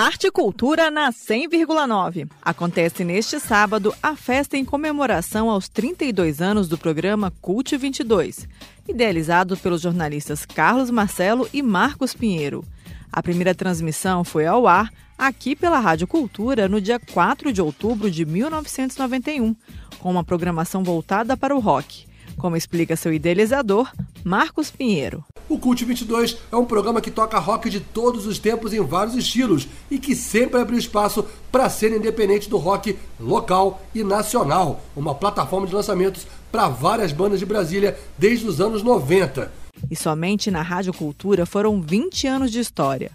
Arte e Cultura na 100,9. Acontece neste sábado a festa em comemoração aos 32 anos do programa Cult 22, idealizado pelos jornalistas Carlos Marcelo e Marcos Pinheiro. A primeira transmissão foi ao ar aqui pela Rádio Cultura no dia 4 de outubro de 1991, com uma programação voltada para o rock, como explica seu idealizador, Marcos Pinheiro. O Cult 22 é um programa que toca rock de todos os tempos em vários estilos e que sempre abre espaço para ser independente do rock local e nacional, uma plataforma de lançamentos para várias bandas de Brasília desde os anos 90. E somente na Rádio Cultura foram 20 anos de história.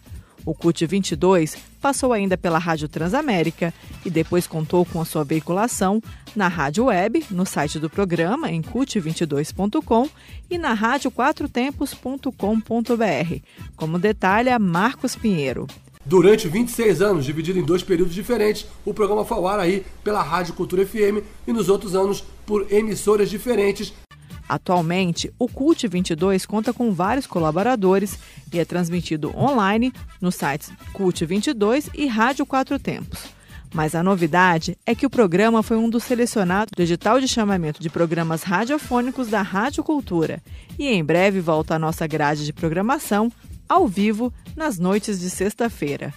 O CUT 22 passou ainda pela Rádio Transamérica e depois contou com a sua veiculação na Rádio Web, no site do programa, em cut22.com e na radioquatrotempos.com.br, como detalha Marcos Pinheiro. Durante 26 anos, dividido em dois períodos diferentes, o programa foi ao ar aí pela Rádio Cultura FM e nos outros anos por emissoras diferentes Atualmente, o CULT 22 conta com vários colaboradores e é transmitido online nos sites CULT 22 e Rádio Quatro Tempos. Mas a novidade é que o programa foi um dos selecionados do edital de chamamento de programas radiofônicos da Rádio Cultura e em breve volta à nossa grade de programação ao vivo nas noites de sexta-feira.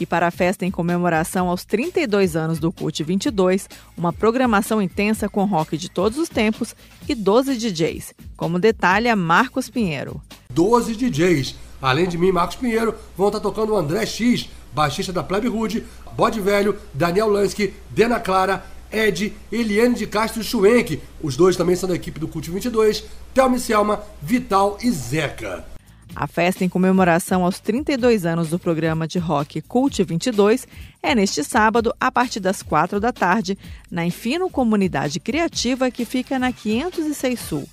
E para a festa em comemoração aos 32 anos do CUT 22, uma programação intensa com rock de todos os tempos e 12 DJs, como detalha Marcos Pinheiro. 12 DJs. Além de mim, Marcos Pinheiro, vão estar tocando o André X, baixista da Plebe Hood, Bode Velho, Daniel Lansky, Dena Clara, Ed, Eliane de Castro Schwenk. Os dois também são da equipe do Cult 22, Thelma Selma, Vital e Zeca. A festa em comemoração aos 32 anos do programa de rock Cult 22 é neste sábado, a partir das 4 da tarde, na Infino Comunidade Criativa, que fica na 506 Sul.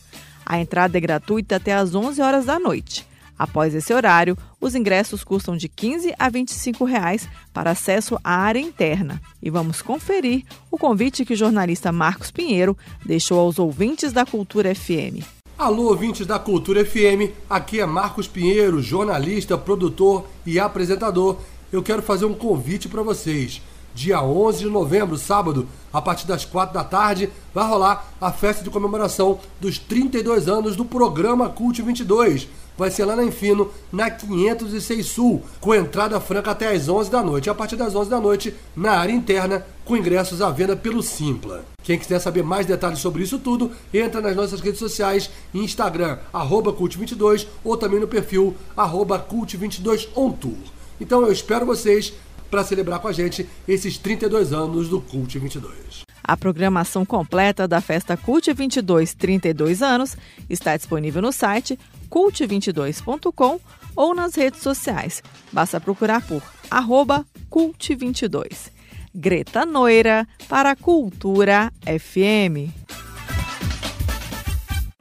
A entrada é gratuita até às 11 horas da noite. Após esse horário, os ingressos custam de 15 a 25 reais para acesso à área interna. E vamos conferir o convite que o jornalista Marcos Pinheiro deixou aos ouvintes da Cultura FM. Alô, ouvintes da Cultura FM, aqui é Marcos Pinheiro, jornalista, produtor e apresentador. Eu quero fazer um convite para vocês. Dia 11 de novembro, sábado, a partir das 4 da tarde, vai rolar a festa de comemoração dos 32 anos do programa Cult 22 vai ser lá na Infino, na 506 Sul, com entrada franca até às 11 da noite. A partir das 11 da noite, na área interna, com ingressos à venda pelo Simpla. Quem quiser saber mais detalhes sobre isso tudo, entra nas nossas redes sociais, Instagram, arroba Cult22, ou também no perfil, arroba Cult22ontour. Então eu espero vocês para celebrar com a gente esses 32 anos do Cult 22. A programação completa da festa Cult 22 32 anos está disponível no site cult22.com ou nas redes sociais. Basta procurar por arroba cult22. Greta Noira para a Cultura FM.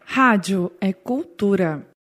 Rádio é cultura.